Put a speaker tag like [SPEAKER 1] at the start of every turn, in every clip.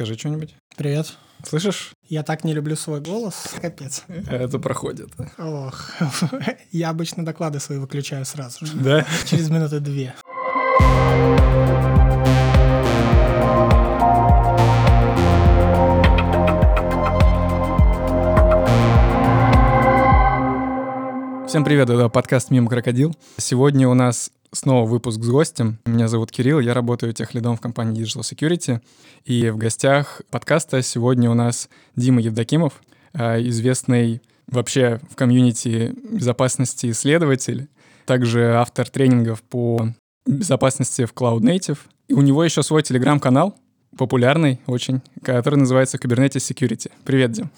[SPEAKER 1] Скажи что-нибудь.
[SPEAKER 2] Привет.
[SPEAKER 1] Слышишь?
[SPEAKER 2] Я так не люблю свой голос. Капец.
[SPEAKER 1] Это проходит.
[SPEAKER 2] Ох. Я обычно доклады свои выключаю сразу же.
[SPEAKER 1] Да?
[SPEAKER 2] Через минуты две.
[SPEAKER 1] Всем привет, это подкаст «Мимо крокодил». Сегодня у нас снова выпуск с гостем. Меня зовут Кирилл, я работаю техлидом в компании Digital Security. И в гостях подкаста сегодня у нас Дима Евдокимов, а, известный вообще в комьюнити безопасности исследователь, также автор тренингов по безопасности в Cloud Native. И у него еще свой телеграм-канал, популярный очень, который называется Kubernetes Security. Привет, Дим.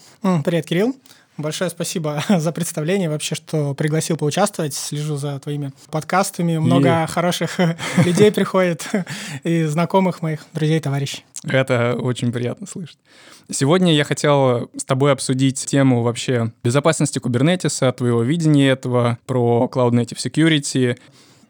[SPEAKER 2] Привет, Кирилл. Большое спасибо за представление, вообще, что пригласил поучаствовать. Слежу за твоими подкастами. Много и... хороших людей приходит и знакомых моих, друзей, товарищей.
[SPEAKER 1] Это очень приятно слышать. Сегодня я хотел с тобой обсудить тему вообще безопасности кубернетиса, твоего видения этого, про Cloud Native Security.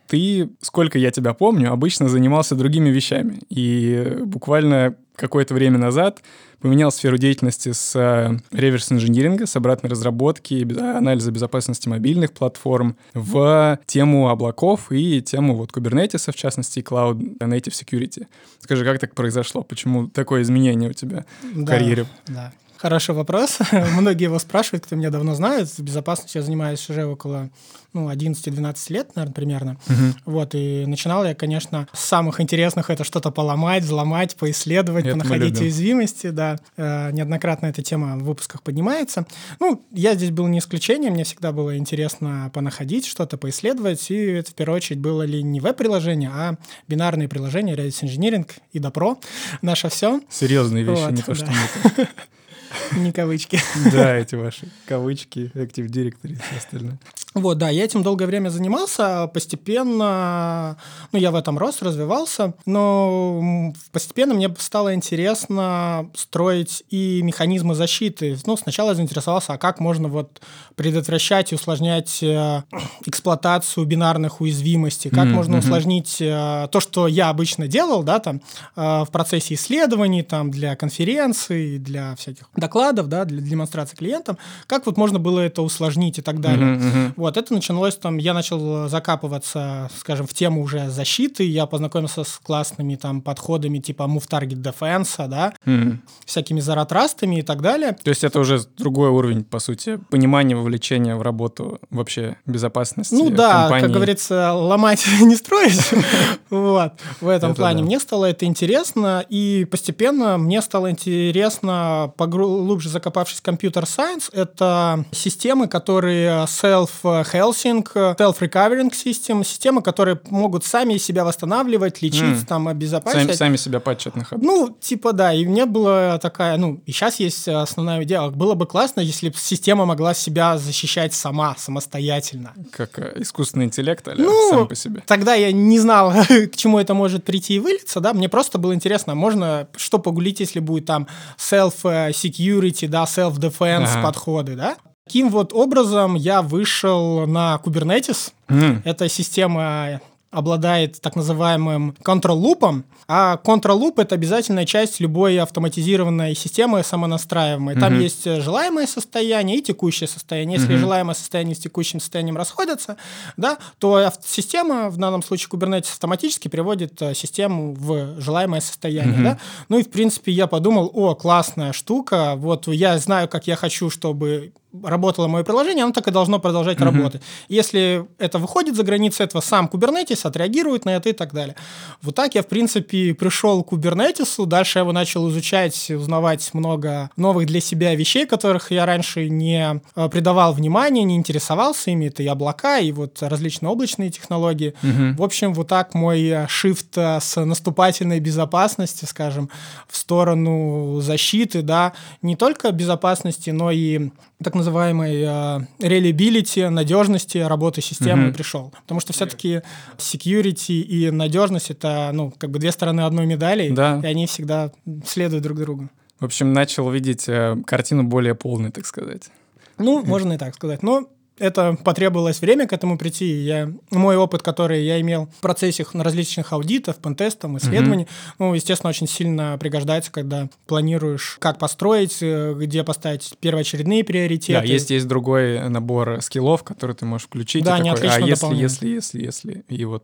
[SPEAKER 1] Ты, сколько я тебя помню, обычно занимался другими вещами. И буквально какое-то время назад поменял сферу деятельности с э, реверс-инжиниринга, с обратной разработки, анализа безопасности мобильных платформ в тему облаков и тему вот Kubernetes, в частности, Cloud Native Security. Скажи, как так произошло? Почему такое изменение у тебя да, в карьере?
[SPEAKER 2] Да, Хороший вопрос. Многие его спрашивают, кто меня давно знает. С безопасностью я занимаюсь уже около ну, 11-12 лет, наверное, примерно. Uh-huh. Вот, и начинал я, конечно, с самых интересных это что-то поломать, взломать, поисследовать, это понаходить уязвимости, да. Э, неоднократно эта тема в выпусках поднимается. Ну, я здесь был не исключением, мне всегда было интересно понаходить что-то, поисследовать, и это в первую очередь было ли не веб-приложение, а бинарные приложения, Redis Engineering и Допро, наше все.
[SPEAKER 1] Серьезные вещи, вот, не то, да. что мы
[SPEAKER 2] не кавычки.
[SPEAKER 1] Да, эти ваши кавычки, Active Directory и все остальное.
[SPEAKER 2] Вот, да, я этим долгое время занимался, постепенно, ну, я в этом рос, развивался, но постепенно мне стало интересно строить и механизмы защиты. Ну, сначала я заинтересовался, а как можно вот предотвращать и усложнять э, эксплуатацию бинарных уязвимостей, как mm-hmm. можно усложнить э, то, что я обычно делал, да, там, э, в процессе исследований, там, для конференций, для всяких докладов, да, для демонстрации клиентам, как вот можно было это усложнить и так далее. Mm-hmm. Вот, это началось там, я начал закапываться, скажем, в тему уже защиты, я познакомился с классными там подходами типа Move Target Defense, да, mm-hmm. всякими заратрастами и так далее.
[SPEAKER 1] То есть это уже другой уровень, по сути, понимания вовлечения в работу вообще безопасности
[SPEAKER 2] Ну да, компании. как говорится, ломать не строить. Вот, в этом плане. Мне стало это интересно, и постепенно мне стало интересно, глубже закопавшись в компьютер-сайенс, это системы, которые self self-healthing, self-recovering system, системы, которые могут сами себя восстанавливать, лечить, mm. там, обезопасить.
[SPEAKER 1] Сами, сами себя патчат на ходу.
[SPEAKER 2] Ну, типа, да, и мне было такая, ну, и сейчас есть основная идея, было бы классно, если бы система могла себя защищать сама, самостоятельно.
[SPEAKER 1] Как э, искусственный интеллект, или ну, сам по себе?
[SPEAKER 2] тогда я не знал, к чему это может прийти и вылиться, да, мне просто было интересно, можно что погулить, если будет там self-security, да, self-defense ага. подходы, да, Таким вот образом я вышел на Kubernetes. Mm. Это система обладает так называемым control-лупом, а control-loop — это обязательная часть любой автоматизированной системы самонастраиваемой. Mm-hmm. Там есть желаемое состояние и текущее состояние. Если mm-hmm. желаемое состояние с текущим состоянием расходятся, да, то система, в данном случае Kubernetes, автоматически приводит э, систему в желаемое состояние. Mm-hmm. Да? Ну и, в принципе, я подумал, о, классная штука, вот я знаю, как я хочу, чтобы работало мое приложение, оно так и должно продолжать mm-hmm. работать. Если это выходит за границы этого, сам Kubernetes отреагирует на это и так далее. Вот так я, в принципе, пришел к Kubernetes, дальше я его начал изучать, узнавать много новых для себя вещей, которых я раньше не э, придавал внимания, не интересовался ими. Это и облака, и вот различные облачные технологии. Mm-hmm. В общем, вот так мой шифт э, с наступательной безопасности, скажем, в сторону защиты, да, не только безопасности, но и так называемой uh, reliability, надежности работы системы mm-hmm. пришел. Потому что все-таки security и надежность это, ну, как бы две стороны одной медали, да. и они всегда следуют друг другу.
[SPEAKER 1] В общем, начал видеть э, картину более полной, так сказать.
[SPEAKER 2] Ну, можно и так сказать. Но это потребовалось время к этому прийти. Я, мой опыт, который я имел в процессе различных аудитов, пентестов, исследований, mm-hmm. ну, естественно, очень сильно пригождается, когда планируешь, как построить, э, где поставить первоочередные приоритеты.
[SPEAKER 1] Да, есть, есть другой набор скиллов, который ты можешь включить.
[SPEAKER 2] Да,
[SPEAKER 1] и
[SPEAKER 2] такой,
[SPEAKER 1] а
[SPEAKER 2] если,
[SPEAKER 1] если, если, если, и вот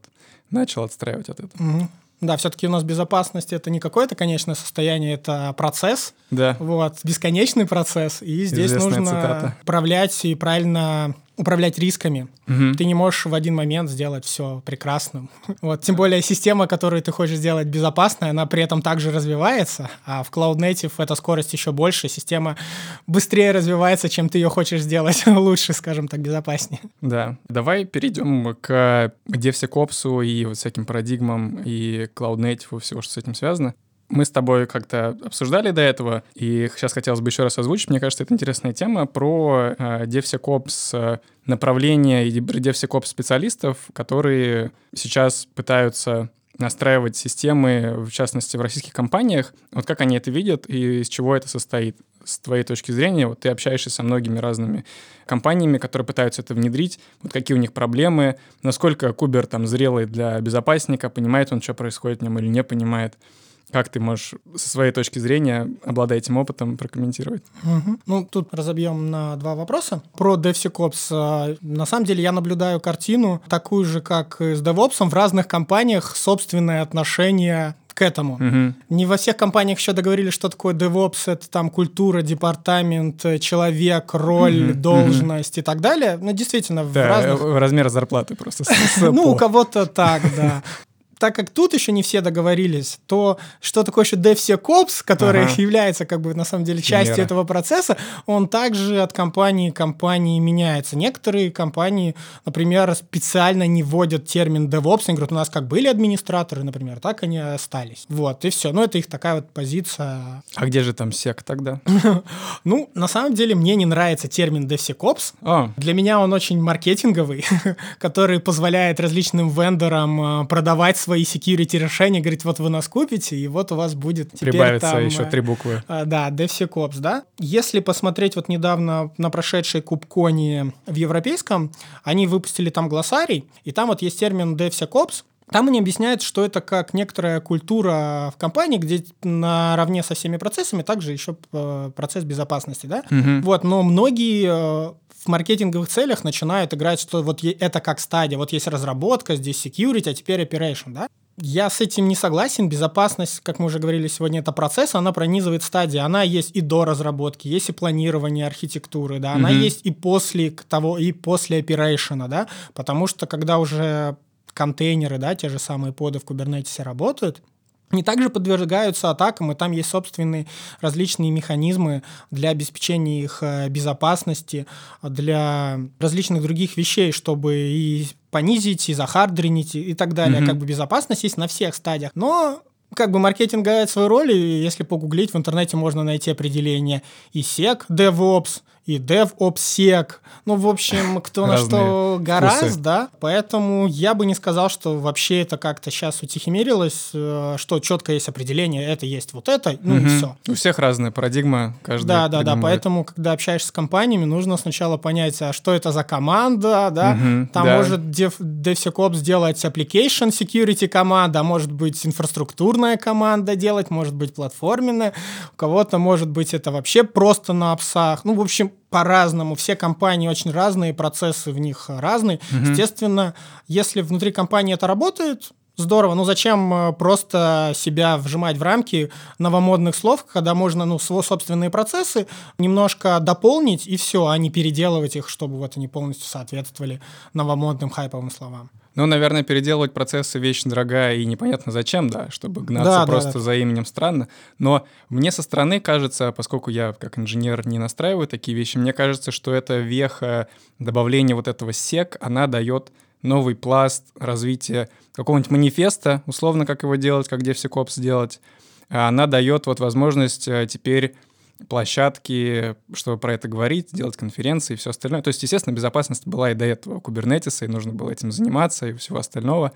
[SPEAKER 1] начал отстраивать от этого.
[SPEAKER 2] Угу. Да, все-таки у нас безопасность это не какое-то конечное состояние, это процесс.
[SPEAKER 1] Да.
[SPEAKER 2] Вот, бесконечный процесс. И здесь Известная нужно цитата. управлять и правильно управлять рисками. Угу. Ты не можешь в один момент сделать все прекрасным. Вот, тем более система, которую ты хочешь сделать безопасной, она при этом также развивается, а в Cloud Native эта скорость еще больше, система быстрее развивается, чем ты ее хочешь сделать лучше, скажем так, безопаснее.
[SPEAKER 1] Да. Давай перейдем к DevSecOps и вот всяким парадигмам и Cloud Native всего, что с этим связано. Мы с тобой как-то обсуждали до этого, и сейчас хотелось бы еще раз озвучить. Мне кажется, это интересная тема про э, DevSecOps э, направления и DevSecOps специалистов, которые сейчас пытаются настраивать системы, в частности, в российских компаниях. Вот как они это видят и из чего это состоит? С твоей точки зрения, вот ты общаешься со многими разными компаниями, которые пытаются это внедрить, вот какие у них проблемы, насколько Кубер там зрелый для безопасника, понимает он, что происходит в нем или не понимает. Как ты можешь со своей точки зрения, обладая этим опытом, прокомментировать?
[SPEAKER 2] Угу. Ну, тут разобьем на два вопроса. Про DevSecOps. А, на самом деле я наблюдаю картину такую же, как и с DevOps. В разных компаниях собственное отношение к этому. Угу. Не во всех компаниях еще договорились, что такое DevOps, это там культура, департамент, человек, роль, угу. должность угу. и так далее. Ну, действительно,
[SPEAKER 1] да,
[SPEAKER 2] в разных...
[SPEAKER 1] размер зарплаты просто.
[SPEAKER 2] Ну, у кого-то так, да так как тут еще не все договорились, то что такое еще DevSecOps, который ага. является как бы на самом деле частью Химера. этого процесса, он также от компании к компании меняется. Некоторые компании, например, специально не вводят термин DevOps, они говорят, у нас как были администраторы, например, так они остались. Вот, и все. Ну, это их такая вот позиция.
[SPEAKER 1] А где же там сек тогда?
[SPEAKER 2] ну, на самом деле, мне не нравится термин DevSecOps. А. Для меня он очень маркетинговый, который позволяет различным вендорам э, продавать свои security решения, говорит, вот вы нас купите, и вот у вас будет
[SPEAKER 1] теперь Прибавится там... еще три буквы.
[SPEAKER 2] А, да, DevSecOps, да. Если посмотреть вот недавно на прошедшей Кубконе в европейском, они выпустили там глоссарий, и там вот есть термин DevSecOps, там они объясняют, что это как некоторая культура в компании, где наравне со всеми процессами также еще э, процесс безопасности, да? Угу. Вот, но многие э, в маркетинговых целях начинают играть, что вот это как стадия, вот есть разработка, здесь security, а теперь operation, да? Я с этим не согласен. Безопасность, как мы уже говорили сегодня, это процесс, она пронизывает стадии. Она есть и до разработки, есть и планирование архитектуры, да, она mm-hmm. есть и после того, и после operation, да, потому что когда уже контейнеры, да, те же самые поды в Kubernetes работают, они также подвергаются атакам, и там есть собственные различные механизмы для обеспечения их э, безопасности, для различных других вещей, чтобы и понизить, и захардренить, и так далее. Mm-hmm. Как бы безопасность есть на всех стадиях. Но как бы маркетинг играет свою роль, и если погуглить, в интернете можно найти определение и SEC, DevOps, и DevOpsSec. Ну, в общем, кто на что гораздо, да. Поэтому я бы не сказал, что вообще это как-то сейчас утихомирилось, э, что четко есть определение, это есть вот это, ну угу. и все.
[SPEAKER 1] У всех разная парадигма, каждый
[SPEAKER 2] Да, да, да, поэтому, когда общаешься с компаниями, нужно сначала понять, а что это за команда, да, угу, там да. может Dev, DevSecOps сделать application security команда, а может быть инфраструктурная команда делать, может быть платформенная, у кого-то может быть это вообще просто на апсах, ну, в общем, по-разному, все компании очень разные, процессы в них разные. Угу. Естественно, если внутри компании это работает, здорово. Ну зачем э, просто себя вжимать в рамки новомодных слов, когда можно ну, свои собственные процессы немножко дополнить и все, а не переделывать их, чтобы вот они полностью соответствовали новомодным хайповым словам.
[SPEAKER 1] Ну, наверное, переделывать процессы вещь дорогая и непонятно зачем, да, чтобы гнаться да, просто да, да. за именем странно. Но мне со стороны кажется, поскольку я как инженер не настраиваю такие вещи, мне кажется, что эта веха добавления вот этого сек, она дает новый пласт развития какого-нибудь манифеста, условно, как его делать, как DevSecOps сделать. Она дает вот возможность э, теперь площадки, чтобы про это говорить, делать конференции и все остальное. То есть, естественно, безопасность была и до этого Kubernetes, и нужно было этим заниматься и всего остального.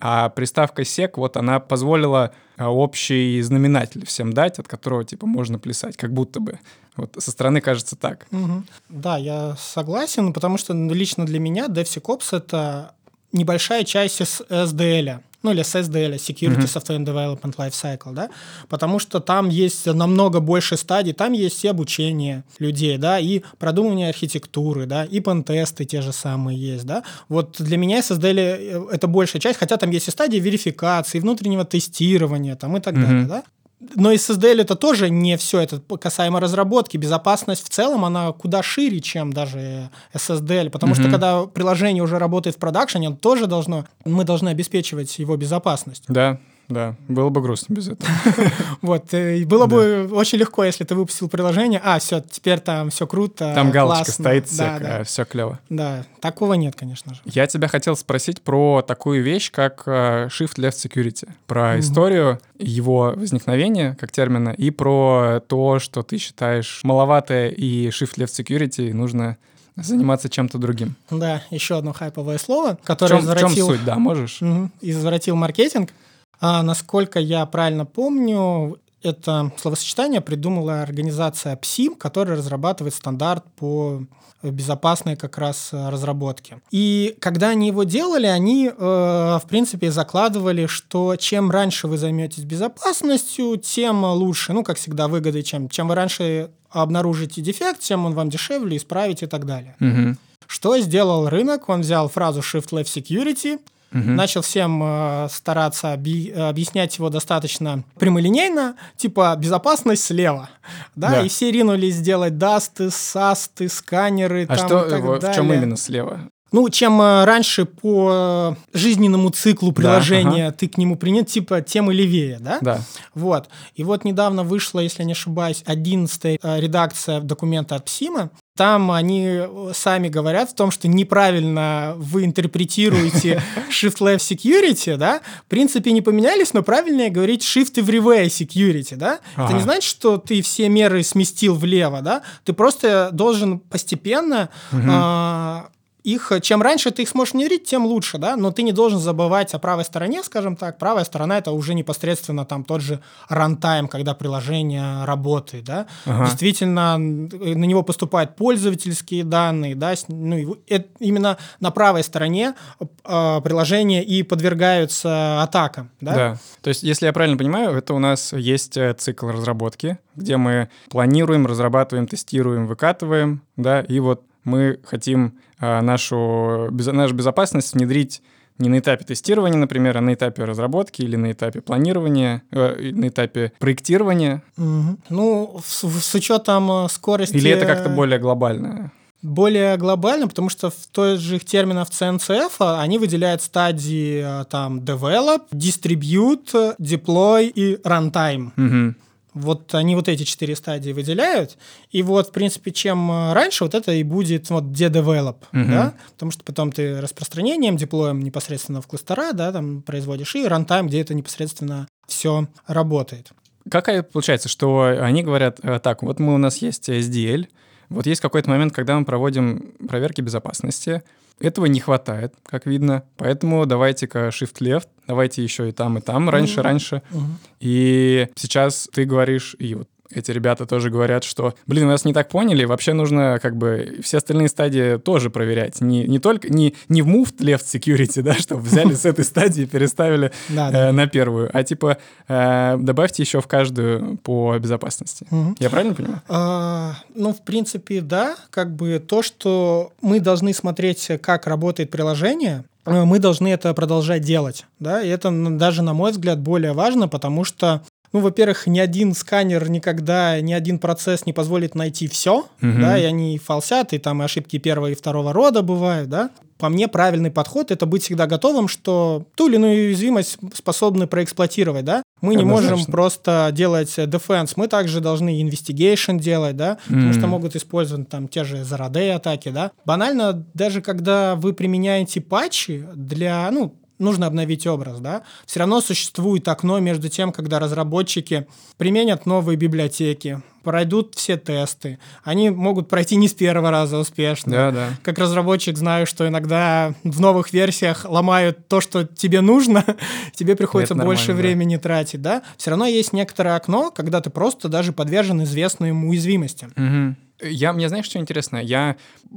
[SPEAKER 1] А приставка sec, вот она позволила а, общий знаменатель всем дать, от которого, типа, можно плясать, как будто бы. Вот со стороны кажется так.
[SPEAKER 2] Угу. Да, я согласен, потому что лично для меня DevSecOps — это небольшая часть SDL ну или SSDL, Security mm-hmm. Software Development Lifecycle, да, потому что там есть намного больше стадий, там есть и обучение людей, да, и продумывание архитектуры, да, и пентесты те же самые есть, да. Вот для меня SSDL э, это большая часть, хотя там есть и стадии верификации, внутреннего тестирования там и так mm-hmm. далее, да. Но SSDL это тоже не все, это касаемо разработки. Безопасность в целом, она куда шире, чем даже SSDL, потому mm-hmm. что когда приложение уже работает в продакшене, тоже должно, мы должны обеспечивать его безопасность.
[SPEAKER 1] Да, да, было бы грустно без этого.
[SPEAKER 2] Вот, э, было бы очень легко, если ты выпустил приложение, а, все, теперь там все круто,
[SPEAKER 1] Там галочка стоит, все клево.
[SPEAKER 2] Да, такого нет, конечно же.
[SPEAKER 1] Я тебя хотел спросить про такую вещь, как э, Shift Left Security, про историю его возникновения как термина и про то, что ты считаешь маловато и Shift Left Security нужно заниматься чем-то другим.
[SPEAKER 2] Да, еще одно хайповое слово, которое в
[SPEAKER 1] чем, извратил... В чем суть, да, можешь?
[SPEAKER 2] Угу, извратил маркетинг. А, насколько я правильно помню, это словосочетание придумала организация PSIM, которая разрабатывает стандарт по безопасной как раз разработке. И когда они его делали, они, э, в принципе, закладывали, что чем раньше вы займетесь безопасностью, тем лучше. Ну, как всегда, выгоды, чем, чем вы раньше обнаружите дефект, тем он вам дешевле исправить и так далее. Угу. Что сделал рынок? Он взял фразу Shift Left Security – Угу. Начал всем э, стараться оби- объяснять его достаточно прямолинейно, типа безопасность слева, да, да. и все ринулись делать дасты, састы, сканеры.
[SPEAKER 1] А
[SPEAKER 2] там,
[SPEAKER 1] что
[SPEAKER 2] и так
[SPEAKER 1] в,
[SPEAKER 2] далее.
[SPEAKER 1] в чем именно слева?
[SPEAKER 2] Ну, чем э, раньше по жизненному циклу приложения да, ага. ты к нему принят, типа, тем и левее, да?
[SPEAKER 1] Да.
[SPEAKER 2] Вот. И вот недавно вышла, если не ошибаюсь, 11 э, редакция документа от ПСИМа. Там они э, сами говорят в том, что неправильно вы интерпретируете Shift Left Security, да? В принципе, не поменялись, но правильнее говорить Shift Everywhere Security, да? Ага. Это не значит, что ты все меры сместил влево, да? Ты просто должен постепенно угу. э- их, чем раньше ты их сможешь внедрить, тем лучше, да, но ты не должен забывать о правой стороне, скажем так. Правая сторона — это уже непосредственно там тот же рантайм, когда приложение работает, да. Ага. Действительно, на него поступают пользовательские данные, да, ну, это, именно на правой стороне э, приложения и подвергаются атакам, да.
[SPEAKER 1] Да, то есть, если я правильно понимаю, это у нас есть э, цикл разработки, где мы планируем, разрабатываем, тестируем, выкатываем, да, и вот мы хотим а, нашу, нашу безопасность внедрить не на этапе тестирования, например, а на этапе разработки или на этапе планирования, э, на этапе проектирования.
[SPEAKER 2] Угу. Ну, с, с учетом э, скорости...
[SPEAKER 1] Или это как-то более глобально?
[SPEAKER 2] Более глобально, потому что в той же терминах CNCF а, они выделяют стадии а, там develop, distribute, deploy и runtime. Угу. Вот они вот эти четыре стадии выделяют. И вот, в принципе, чем э, раньше, вот это и будет вот develop, угу. да, потому что потом ты распространением, деплоем непосредственно в кластера, да, там производишь, и рантайм, где это непосредственно все работает.
[SPEAKER 1] Какая получается, что они говорят, э, так, вот мы у нас есть SDL, вот есть какой-то момент, когда мы проводим проверки безопасности, этого не хватает, как видно, поэтому давайте-ка shift-left, давайте еще и там, и там, раньше, mm-hmm. раньше. Mm-hmm. И сейчас ты говоришь, и вот эти ребята тоже говорят, что, блин, нас не так поняли, вообще нужно как бы все остальные стадии тоже проверять. Не, не только, не, не в moved left security, да, чтобы взяли с этой стадии и переставили э, на первую, а типа э, добавьте еще в каждую по безопасности. Я правильно понимаю?
[SPEAKER 2] А, ну, в принципе, да, как бы то, что мы должны смотреть, как работает приложение, э, мы должны это продолжать делать, да, и это даже, на мой взгляд, более важно, потому что ну, во-первых, ни один сканер никогда, ни один процесс не позволит найти все, угу. да, и они фалсят, и там ошибки первого и второго рода бывают, да. По мне, правильный подход — это быть всегда готовым, что ту или иную уязвимость способны проэксплуатировать, да. Мы не можем просто делать defense, мы также должны investigation делать, да, mm потому что могут использовать там те же зараде атаки, да. Банально, даже когда вы применяете патчи для, ну, нужно обновить образ, да, все равно существует окно между тем, когда разработчики применят новые библиотеки, пройдут все тесты. Они могут пройти не с первого раза успешно.
[SPEAKER 1] Да, да.
[SPEAKER 2] Как разработчик знаю, что иногда в новых версиях ломают то, что тебе нужно, тебе приходится
[SPEAKER 1] Это
[SPEAKER 2] больше
[SPEAKER 1] нормально, да.
[SPEAKER 2] времени тратить, да? Все равно есть некоторое окно, когда ты просто даже подвержен известным уязвимостям.
[SPEAKER 1] Мгм. Я, мне знаешь, что интересно? Я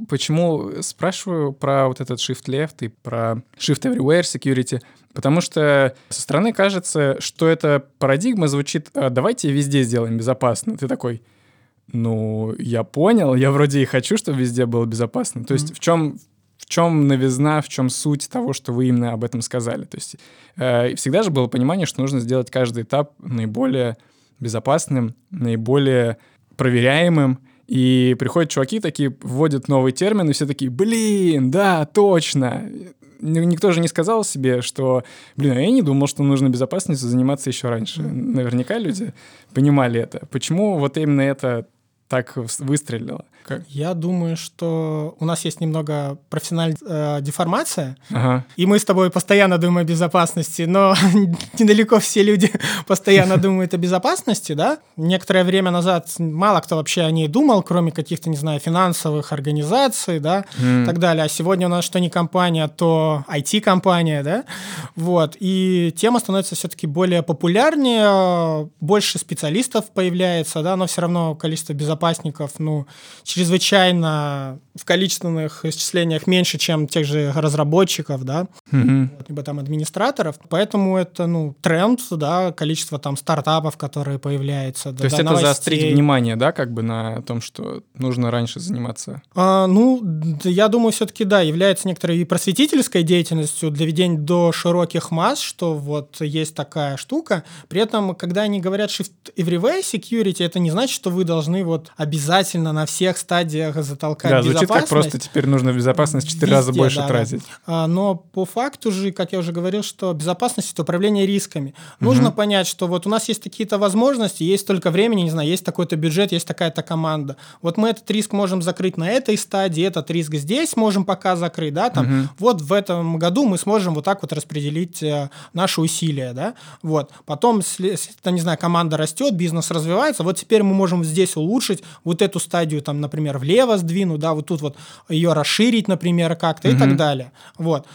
[SPEAKER 1] почему спрашиваю про вот этот Shift Left и про Shift Everywhere Security? Потому что со стороны кажется, что эта парадигма звучит «А, «давайте везде сделаем безопасно». Ты такой, ну, я понял, я вроде и хочу, чтобы везде было безопасно. То есть в чем в чем новизна, в чем суть того, что вы именно об этом сказали. То есть э, всегда же было понимание, что нужно сделать каждый этап наиболее безопасным, наиболее проверяемым. И приходят чуваки такие, вводят новый термин, и все такие, блин, да, точно. Никто же не сказал себе, что, блин, а я не думал, что нужно безопасностью заниматься еще раньше. Наверняка люди понимали это. Почему вот именно это так выстрелило? Как?
[SPEAKER 2] Я думаю, что у нас есть немного профессиональная э, деформация,
[SPEAKER 1] Ага.
[SPEAKER 2] и мы с тобой постоянно думаем о безопасности, но недалеко все люди постоянно думают о безопасности, да? Некоторое время назад мало кто вообще о ней думал, кроме каких-то, не знаю, финансовых организаций, да, и так далее. А сегодня у нас что не компания, то IT-компания, да? Вот. И тема становится все-таки более популярнее, больше специалистов появляется, да, но все равно количество безопасников, ну, чрезвычайно в количественных исчислениях меньше, чем тех же разработчиков, да,
[SPEAKER 1] Мгм.
[SPEAKER 2] либо там администраторов. Поэтому это, ну, тренд, да, количество там стартапов, которые появляются.
[SPEAKER 1] То есть это заострить внимание, да, как бы на том, что нужно раньше заниматься.
[SPEAKER 2] А, ну, я думаю, все-таки, да, является некоторой и просветительской деятельностью для ведения до широких масс, что вот есть такая штука. При этом, когда они говорят Shift Everywhere Security, это не значит, что вы должны вот обязательно на всех стадиях затолкать
[SPEAKER 1] Да, звучит как
[SPEAKER 2] безопасность.
[SPEAKER 1] просто теперь нужно безопасность в 4 раза
[SPEAKER 2] Везде,
[SPEAKER 1] больше
[SPEAKER 2] да, да.
[SPEAKER 1] тратить.
[SPEAKER 2] А, Но по факту же, как я уже говорил, что безопасность это управление рисками. Нужно понять, что вот у нас есть какие-то возможности, есть столько времени, не знаю, есть такой-то бюджет, есть такая-то команда. Вот мы этот риск можем закрыть на этой стадии, этот риск здесь можем пока закрыть, да, там. Вот в этом году мы сможем вот так вот распределить э, наши усилия, да. Вот. Потом, там, не знаю, команда растет, бизнес развивается, вот теперь мы можем здесь улучшить вот эту стадию, там, например, влево сдвинуть, да, вот тут вот ее расширить, например, как-то и так далее. Вот.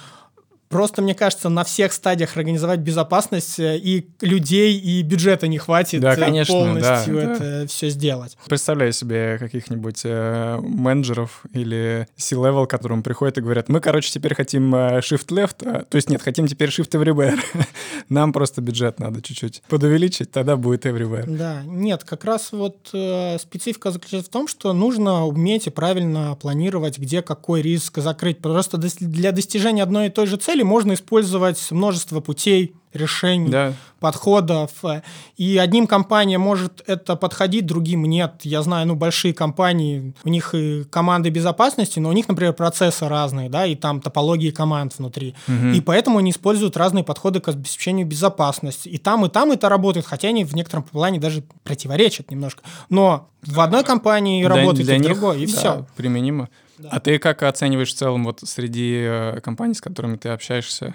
[SPEAKER 2] Просто, мне кажется, на всех стадиях организовать безопасность э, и людей, и бюджета не хватит
[SPEAKER 1] Да,
[SPEAKER 2] э,
[SPEAKER 1] конечно,
[SPEAKER 2] полностью
[SPEAKER 1] да, да.
[SPEAKER 2] это все сделать.
[SPEAKER 1] Представляю себе каких-нибудь э, менеджеров или C-level, к которым приходят и говорят, мы, короче, теперь хотим э, shift left, а- то есть нет, хотим теперь shift everywhere. Нам просто бюджет надо чуть-чуть подувеличить, тогда будет everywhere.
[SPEAKER 2] Да, нет, как раз вот э, специфика заключается в том, что нужно уметь и правильно планировать, где какой риск закрыть. Просто для достижения одной и той же цели можно использовать множество путей, решений,
[SPEAKER 1] Да.
[SPEAKER 2] подходов. И одним компаниям может это подходить, другим нет. Я знаю, ну, большие компании, у них и команды безопасности, но у них, например, процессы разные, да, и там топологии команд внутри. И поэтому они используют разные подходы к обеспечению безопасности. И там, и там это работает, хотя они в некотором плане даже противоречат немножко. Но в одной компании
[SPEAKER 1] Для-
[SPEAKER 2] работает,
[SPEAKER 1] для
[SPEAKER 2] и в другой, и
[SPEAKER 1] да,
[SPEAKER 2] все.
[SPEAKER 1] применимо. А ты как оцениваешь в целом вот среди э, компаний, с которыми ты общаешься,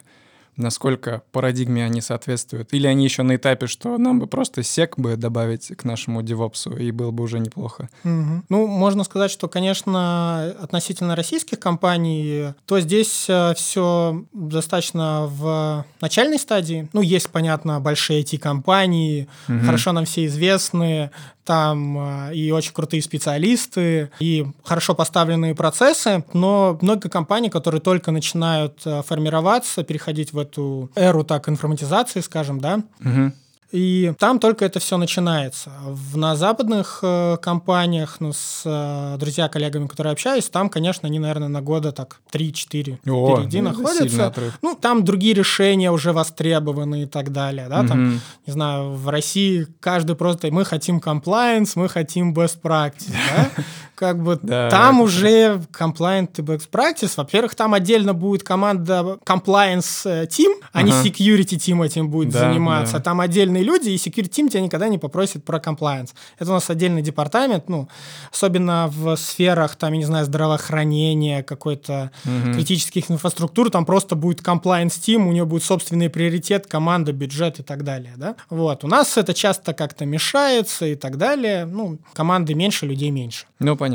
[SPEAKER 1] насколько парадигме они соответствуют? Или они еще на этапе, что нам бы просто сек бы добавить к нашему девопсу, и было бы уже неплохо?
[SPEAKER 2] Мгм. Ну, можно сказать, что, конечно, относительно российских компаний, то здесь все достаточно в начальной стадии. Ну, есть, понятно, большие IT-компании, хорошо нам все известные, там э, и очень крутые специалисты, и хорошо поставленные процессы, но много компаний, которые только начинают э, формироваться, переходить в эту эру так информатизации, скажем, да,
[SPEAKER 1] Мгм.
[SPEAKER 2] И там только это все начинается. В, на западных э, компаниях, ну, с э, друзья, коллегами, которые общаюсь, там, конечно, они, наверное, на года так 3-4
[SPEAKER 1] О,
[SPEAKER 2] впереди
[SPEAKER 1] ну,
[SPEAKER 2] находятся. Ну, там другие решения уже востребованы и так далее. Да? Там, не знаю, в России каждый просто... Мы хотим compliance, мы хотим best practice. да? как бы да, там уже compliant to best practice. Во-первых, там отдельно будет команда compliance э, team, а ага. не security team этим будет да, заниматься. Да. Там отдельные люди, и security team тебя никогда не попросит про compliance. Это у нас отдельный департамент, ну, особенно в сферах, там, я не знаю, здравоохранения, какой-то угу. критических инфраструктур, там просто будет compliance team, у него будет собственный приоритет, команда, бюджет и так далее, да. Вот. У нас это часто как-то мешается и так далее. Ну, команды меньше, людей меньше.
[SPEAKER 1] Ну, понятно,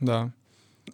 [SPEAKER 1] да.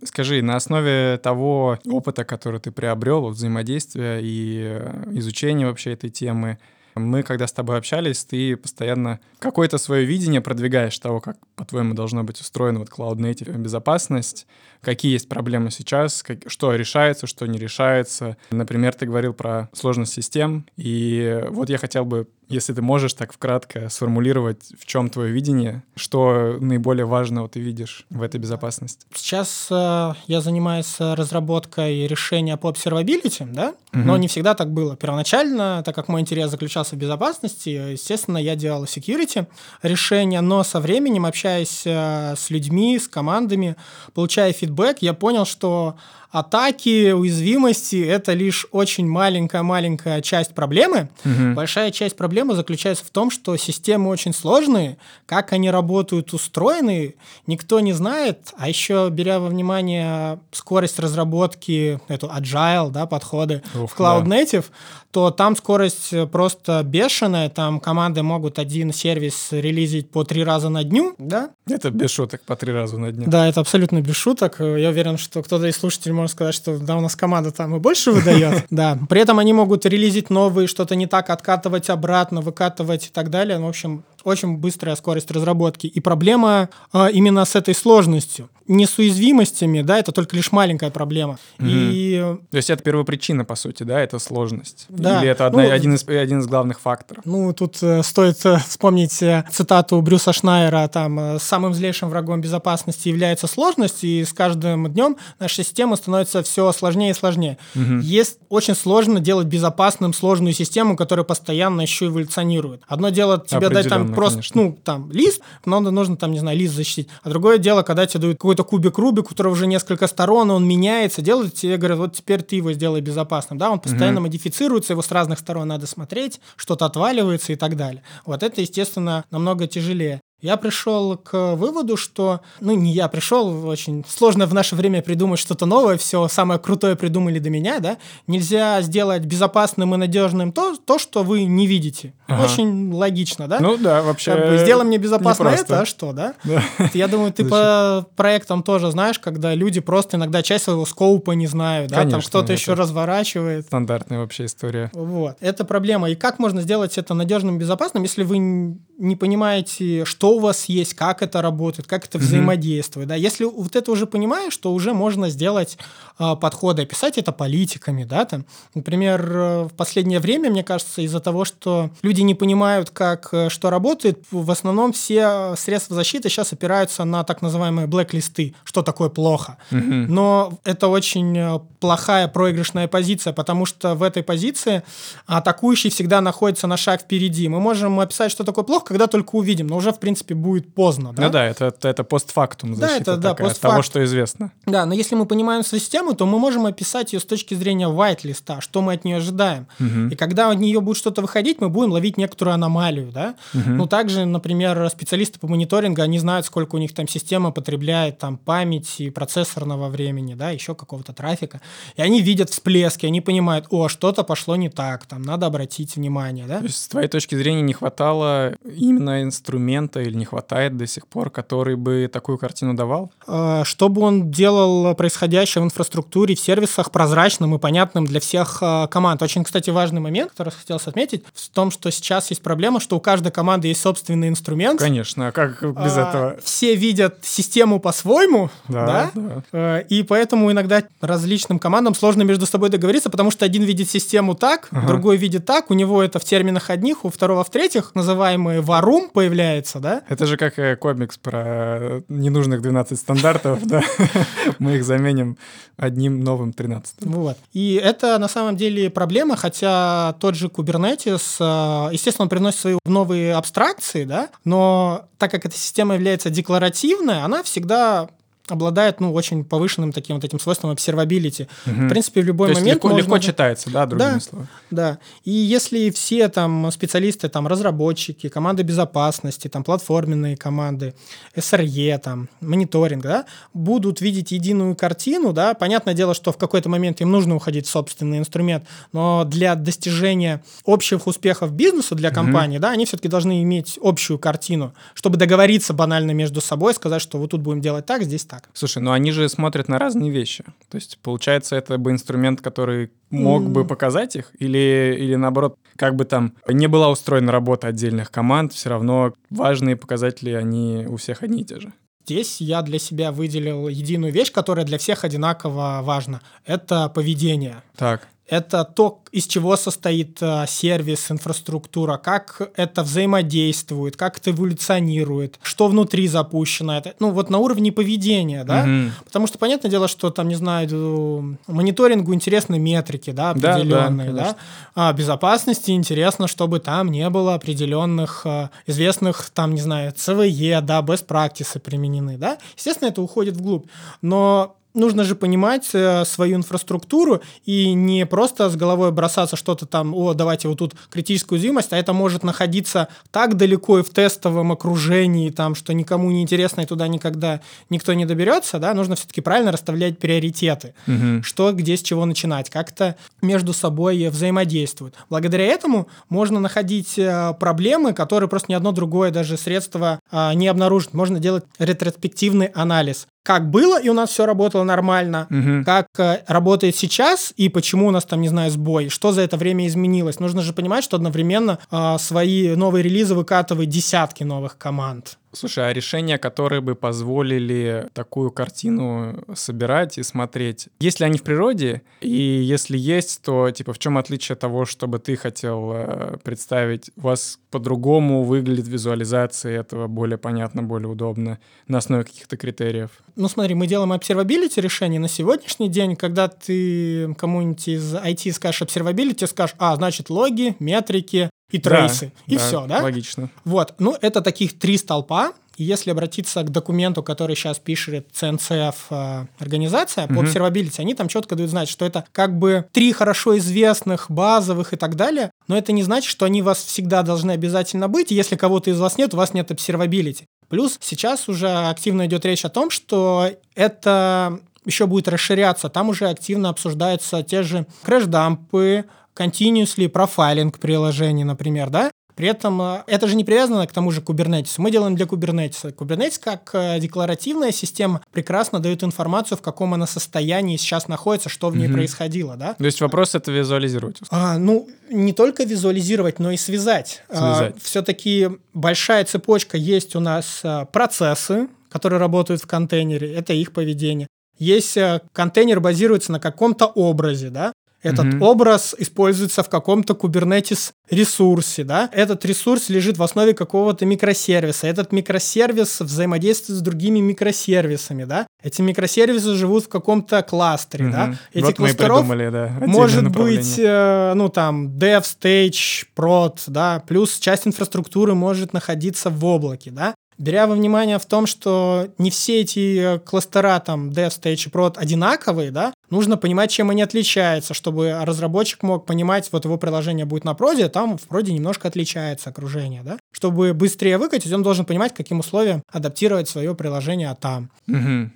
[SPEAKER 1] Скажи, на основе того опыта, который ты приобрел, взаимодействия и э, изучения вообще этой темы, мы, когда с тобой общались, ты постоянно какое-то свое видение продвигаешь того, как, по-твоему, должно быть устроена вот Cloud Native безопасность, какие есть проблемы сейчас, как, что решается, что не решается. Например, ты говорил про сложность систем, и вот я хотел бы если ты можешь так вкратко сформулировать, в чем твое видение, что наиболее важного ты видишь в этой безопасности?
[SPEAKER 2] Сейчас э, я занимаюсь разработкой решения по observability, да, угу. но не всегда так было. Первоначально, так как мой интерес заключался в безопасности, естественно, я делал security решения, но со временем, общаясь э, с людьми, с командами, получая фидбэк, я понял, что атаки, уязвимости — это лишь очень маленькая-маленькая часть проблемы. Угу. Большая часть проблемы заключается в том, что системы очень сложные, как они работают, устроены, никто не знает. А еще, беря во внимание скорость разработки, эту agile да, подходы Ух, в Cloud да. Native, то там скорость просто бешеная, там команды могут один сервис релизить по три раза на дню, да?
[SPEAKER 1] Это без шуток, по три раза на дню.
[SPEAKER 2] Да, это абсолютно без шуток. Я уверен, что кто-то из слушателей может сказать, что да, у нас команда там и больше выдает. Да. При этом они могут релизить новые, что-то не так, откатывать обратно, выкатывать и так далее. Ну, в общем, очень быстрая скорость разработки. И проблема э, именно с этой сложностью. Не с уязвимостями, да, это только лишь маленькая проблема.
[SPEAKER 1] Угу. И... То есть это первопричина, по сути, да, это сложность? Да. Или это одна, ну, один, из, один из главных факторов?
[SPEAKER 2] Ну, тут э, стоит э, вспомнить э, цитату Брюса Шнайера, там, э, «Самым злейшим врагом безопасности является сложность, и с каждым днем наша система становится все сложнее и сложнее». Угу. Есть очень сложно делать безопасным сложную систему, которая постоянно еще эволюционирует. Одно дело тебе дать там просто, конечно. ну, там, лист, но нужно там, не знаю, лист защитить. А другое дело, когда тебе дают какой-то кубик Рубик, у которого уже несколько сторон, он меняется, делают, тебе говорят, вот теперь ты его сделай безопасным, да, он постоянно угу. модифицируется, его с разных сторон надо смотреть, что-то отваливается и так далее. Вот это, естественно, намного тяжелее. Я пришел к выводу, что, ну не я пришел, очень сложно в наше время придумать что-то новое, все самое крутое придумали до меня, да. Нельзя сделать безопасным и надежным то, то что вы не видите. Ага. Очень логично, да?
[SPEAKER 1] Ну да, вообще.
[SPEAKER 2] Как бы, сделай мне безопасно это, а что, да? да? Я думаю, ты по проектам тоже знаешь, когда люди просто иногда часть своего скоупа не знают, да, Конечно, там кто-то еще разворачивает.
[SPEAKER 1] Стандартная вообще история.
[SPEAKER 2] Вот, это проблема. И как можно сделать это надежным и безопасным, если вы не понимаете, что у вас есть, как это работает, как это взаимодействует. Да? Если вот это уже понимаешь, то уже можно сделать э, подходы, описать это политиками. Да? Там, например, э, в последнее время, мне кажется, из-за того, что люди не понимают, как э, что работает, в основном все средства защиты сейчас опираются на так называемые блэк-листы, что такое плохо. Но это очень э, плохая проигрышная позиция, потому что в этой позиции атакующий всегда находится на шаг впереди. Мы можем описать, что такое плохо, когда только увидим, но уже, в принципе, будет поздно. Да?
[SPEAKER 1] Ну да, это, это, это постфактум защита да, это, да, такая, постфакт. того, что известно.
[SPEAKER 2] Да, но если мы понимаем систему, то мы можем описать ее с точки зрения white-листа, что мы от нее ожидаем. Угу. И когда от нее будет что-то выходить, мы будем ловить некоторую аномалию. Да? Угу. Ну, также, например, специалисты по мониторингу, они знают, сколько у них там система потребляет там памяти, процессорного времени, да, еще какого-то трафика. И они видят всплески, они понимают, о, что-то пошло не так, там надо обратить внимание. Да?
[SPEAKER 1] То есть, с твоей точки зрения, не хватало именно инструмента или не хватает до сих пор, который бы такую картину давал?
[SPEAKER 2] А, чтобы он делал происходящее в инфраструктуре, в сервисах прозрачным и понятным для всех а, команд. Очень, кстати, важный момент, который хотел отметить, в том, что сейчас есть проблема, что у каждой команды есть собственный инструмент.
[SPEAKER 1] Конечно, а как без а, этого?
[SPEAKER 2] Все видят систему по-своему, да, да? да. И поэтому иногда различным командам сложно между собой договориться, потому что один видит систему так, ага. другой видит так, у него это в терминах одних, у второго в-третьих, называемый варум появляется, да?
[SPEAKER 1] Это же как э, комикс про ненужных 12 стандартов, да? Мы их заменим одним новым 13.
[SPEAKER 2] Вот. И это на самом деле проблема, хотя тот же Kubernetes, э, естественно, он приносит свои новые абстракции, да, но так как эта система является декларативной, она всегда обладает, ну, очень повышенным таким вот этим свойством observability. Угу. В принципе, в любой
[SPEAKER 1] То
[SPEAKER 2] момент
[SPEAKER 1] легко,
[SPEAKER 2] можно...
[SPEAKER 1] легко читается, да, другими
[SPEAKER 2] да,
[SPEAKER 1] словами?
[SPEAKER 2] Да, и если все там специалисты, там, разработчики, команды безопасности, там, платформенные команды, SRE, там, мониторинг, да, будут видеть единую картину, да, понятное дело, что в какой-то момент им нужно уходить в собственный инструмент, но для достижения общих успехов бизнеса для компании, угу. да, они все-таки должны иметь общую картину, чтобы договориться банально между собой, сказать, что вот тут будем делать так, здесь так.
[SPEAKER 1] Слушай, ну они же смотрят на разные вещи. То есть, получается, это бы инструмент, который мог mm. бы показать их, или, или наоборот, как бы там не была устроена работа отдельных команд, все равно важные показатели, они у всех одни и те же.
[SPEAKER 2] Здесь я для себя выделил единую вещь, которая для всех одинаково важна. Это поведение.
[SPEAKER 1] Так
[SPEAKER 2] это то, из чего состоит э, сервис, инфраструктура, как это взаимодействует, как это эволюционирует, что внутри запущено. Это, ну, вот на уровне поведения, да? Угу. Потому что, понятное дело, что там, не знаю, мониторингу интересны метрики, да, определенные, да? да, да? А безопасности интересно, чтобы там не было определенных э, известных, там, не знаю, ЦВЕ, да, best practices применены, да? Естественно, это уходит вглубь. Но нужно же понимать э, свою инфраструктуру и не просто с головой бросаться что-то там, о, давайте вот тут критическую уязвимость, а это может находиться так далеко и в тестовом окружении, там, что никому не интересно и туда никогда никто не доберется, да, нужно все-таки правильно расставлять приоритеты, угу. что, где, с чего начинать, как это между собой взаимодействует. Благодаря этому можно находить э, проблемы, которые просто ни одно другое даже средство а, не обнаружит. Можно делать ретроспективный анализ как было, и у нас все работало нормально, угу. как э, работает сейчас, и почему у нас там, не знаю, сбой, что за это время изменилось. Нужно же понимать, что одновременно э, свои новые релизы выкатывают десятки новых команд.
[SPEAKER 1] Слушай, а решения, которые бы позволили такую картину собирать и смотреть, есть ли они в природе? И если есть, то типа в чем отличие того, чтобы ты хотел э, представить? У вас по-другому выглядит визуализация этого, более понятно, более удобно, на основе каких-то критериев?
[SPEAKER 2] Ну смотри, мы делаем observability решение на сегодняшний день, когда ты кому-нибудь из IT скажешь observability, скажешь, а, значит, логи, метрики, и трейсы, да, и да, все, да?
[SPEAKER 1] Логично.
[SPEAKER 2] Вот, ну это таких три столпа. И если обратиться к документу, который сейчас пишет CNCF э, организация по угу. observability, они там четко дают знать, что это как бы три хорошо известных, базовых и так далее, но это не значит, что они у вас всегда должны обязательно быть, и если кого-то из вас нет, у вас нет observability. Плюс сейчас уже активно идет речь о том, что это еще будет расширяться. Там уже активно обсуждаются те же крэш-дампы, continuously профайлинг приложений, например, да? При этом э, это же не привязано к тому же Kubernetes. Мы делаем для Kubernetes. Kubernetes как э, декларативная система прекрасно дает информацию, в каком она состоянии сейчас находится, что в ней угу. происходило. Да?
[SPEAKER 1] То есть вопрос это визуализировать?
[SPEAKER 2] А, ну, не только визуализировать, но и связать. А, связать. А, все-таки большая цепочка есть у нас а, процессы, которые работают в контейнере, это их поведение. Есть контейнер базируется на каком-то образе, да, этот mm-hmm. образ используется в каком-то Kubernetes ресурсе, да? Этот ресурс лежит в основе какого-то микросервиса. Этот микросервис взаимодействует с другими микросервисами, да? Эти микросервисы живут в каком-то кластере, mm-hmm. да? Эти
[SPEAKER 1] вот
[SPEAKER 2] кластеров
[SPEAKER 1] мы да,
[SPEAKER 2] может быть, э, ну там, dev, stage, prod, да, плюс часть инфраструктуры может находиться в облаке, да? Беря во внимание в том, что не все эти э, кластера, там, Dev, Stage и Prod одинаковые, да, нужно понимать, чем они отличаются, чтобы разработчик мог понимать, вот его приложение будет на проде, а там в проде немножко отличается окружение, да. Чтобы быстрее выкатить, он должен понимать, каким условиям адаптировать свое приложение там.
[SPEAKER 1] Угу.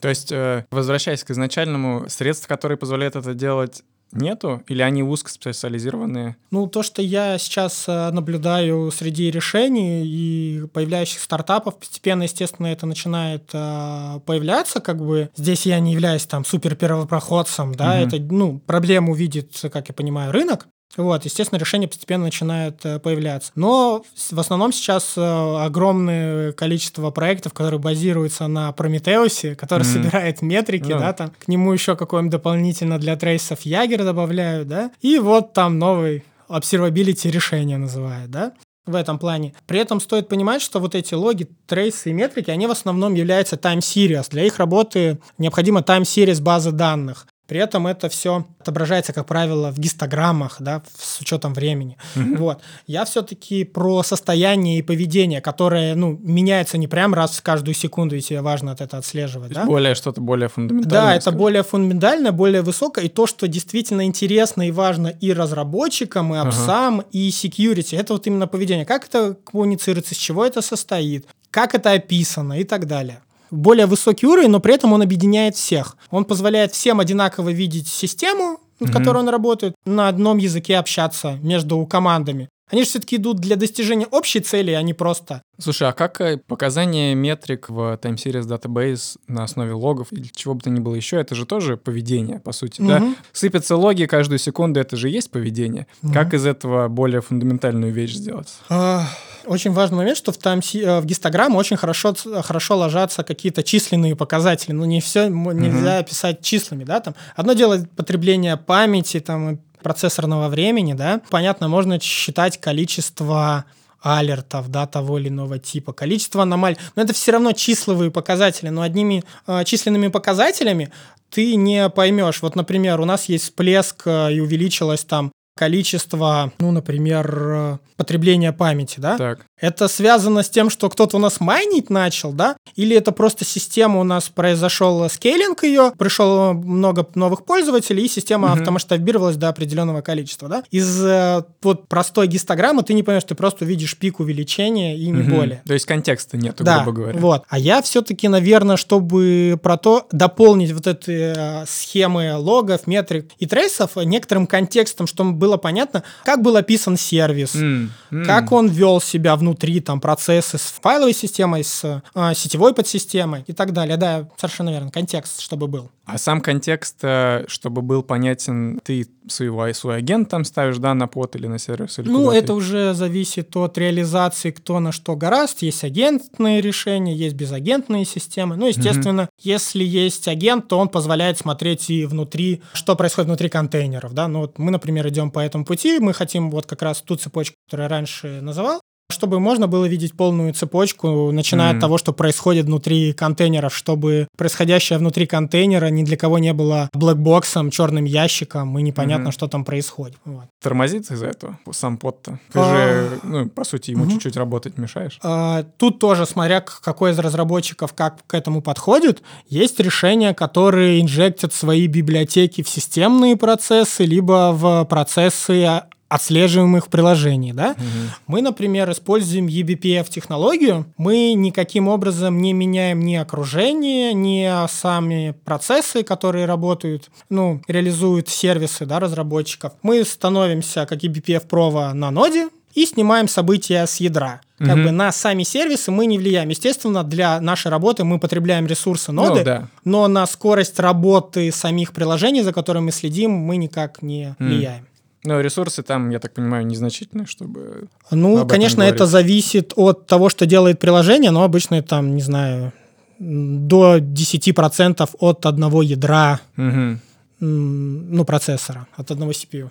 [SPEAKER 1] То есть, э, возвращаясь к изначальному, средств, которые позволяют это делать, нету? Или они узкоспециализированные?
[SPEAKER 2] Ну, то, что я сейчас э, наблюдаю среди решений и появляющихся стартапов, постепенно, естественно, это начинает э, появляться, как бы здесь я не являюсь там супер первопроходцем, да, угу. это, ну, проблему видит, как я понимаю, рынок, вот, естественно, решения постепенно начинают э, появляться. Но в основном сейчас э, огромное количество проектов, которые базируются на Прометеусе, который mm-hmm. собирает метрики, yeah. да, там к нему еще какой-нибудь дополнительно для трейсов Ягер добавляют, да, и вот там новый observability решение называют, да в этом плане. При этом стоит понимать, что вот эти логи, трейсы и метрики, они в основном являются time series. Для их работы необходима time series базы данных. При этом это все отображается, как правило, в гистограммах, да, с учетом времени. Mm-hmm. Вот. Я все-таки про состояние и поведение, которое, ну, меняется не прям раз в каждую секунду, и тебе важно от это отслеживать, да?
[SPEAKER 1] Более что-то более фундаментальное.
[SPEAKER 2] Да, это скажем. более фундаментальное, более высокое, и то, что действительно интересно и важно и разработчикам, и апсам, и security, это вот именно поведение. Как это коммуницируется, из чего это состоит, как это описано и так далее более высокий уровень, но при этом он объединяет всех. Он позволяет всем одинаково видеть систему, над mm-hmm. которой он работает, на одном языке общаться между командами. Они же все-таки идут для достижения общей цели, а не просто.
[SPEAKER 1] Слушай, а как э, показание метрик в Time Series Database на основе логов или чего бы то ни было еще, это же тоже поведение, по сути, угу. да? Сыпятся логи каждую секунду, это же есть поведение. Угу. Как из этого более фундаментальную вещь сделать?
[SPEAKER 2] А, очень важный момент, что в, там, э, в гистограмму очень хорошо, хорошо ложатся какие-то численные показатели. Ну, не все нельзя mm писать числами, да, там. Одно дело потребление памяти, там, процессорного времени, да. Понятно, можно считать количество алертов, да, того или иного типа, количество аномалий. Но это все равно числовые показатели. Но одними э, численными показателями ты не поймешь. Вот, например, у нас есть всплеск э, и увеличилось там количество, ну, например, потребления памяти, да?
[SPEAKER 1] Так.
[SPEAKER 2] Это связано с тем, что кто-то у нас майнить начал, да? Или это просто система у нас произошел скейлинг ее, пришло много новых пользователей, и система угу. автомасштабировалась до определенного количества, да? Из э, вот простой гистограммы ты не поймешь, ты просто увидишь пик увеличения и не угу. более.
[SPEAKER 1] То есть контекста нет,
[SPEAKER 2] да,
[SPEAKER 1] грубо говоря.
[SPEAKER 2] вот. А я все-таки, наверное, чтобы про то дополнить вот эти э, схемы логов, метрик и трейсов некоторым контекстом, чтобы было понятно, как был описан сервис, mm. Mm. как он вел себя внутри внутри там процессы с файловой системой, с э, сетевой подсистемой и так далее. Да, совершенно верно, контекст, чтобы был.
[SPEAKER 1] А сам контекст, э, чтобы был понятен, ты своего, свой агент там ставишь, да, на под или на сервис? Или
[SPEAKER 2] ну, это уже зависит от реализации, кто на что гораст. Есть агентные решения, есть безагентные системы. Ну, естественно, угу. если есть агент, то он позволяет смотреть и внутри, что происходит внутри контейнеров, да. Ну, вот мы, например, идем по этому пути, мы хотим вот как раз ту цепочку, которую я раньше называл, чтобы можно было видеть полную цепочку, начиная mm. от того, что происходит внутри контейнеров, чтобы происходящее внутри контейнера ни для кого не было блэкбоксом, черным ящиком, и непонятно, mm-hmm. что там происходит. Вот.
[SPEAKER 1] Тормозит из-за этого сам под-то? Ты а... же, ну, по сути, ему mm-hmm. чуть-чуть работать мешаешь.
[SPEAKER 2] А, тут тоже, смотря какой из разработчиков как к этому подходит, есть решения, которые инжектят свои библиотеки в системные процессы, либо в процессы отслеживаемых приложений, да? Угу. Мы, например, используем eBPF-технологию, мы никаким образом не меняем ни окружение, ни сами процессы, которые работают, ну, реализуют сервисы, да, разработчиков. Мы становимся, как eBPF Pro на ноде, и снимаем события с ядра. Как угу. бы на сами сервисы мы не влияем. Естественно, для нашей работы мы потребляем ресурсы ноды, ну, да. но на скорость работы самих приложений, за которыми мы следим, мы никак не влияем.
[SPEAKER 1] Но ресурсы там, я так понимаю, незначительные, чтобы...
[SPEAKER 2] Ну, конечно, это зависит от того, что делает приложение, но обычно там, не знаю, до 10% от одного ядра, угу. ну, процессора, от одного CPU.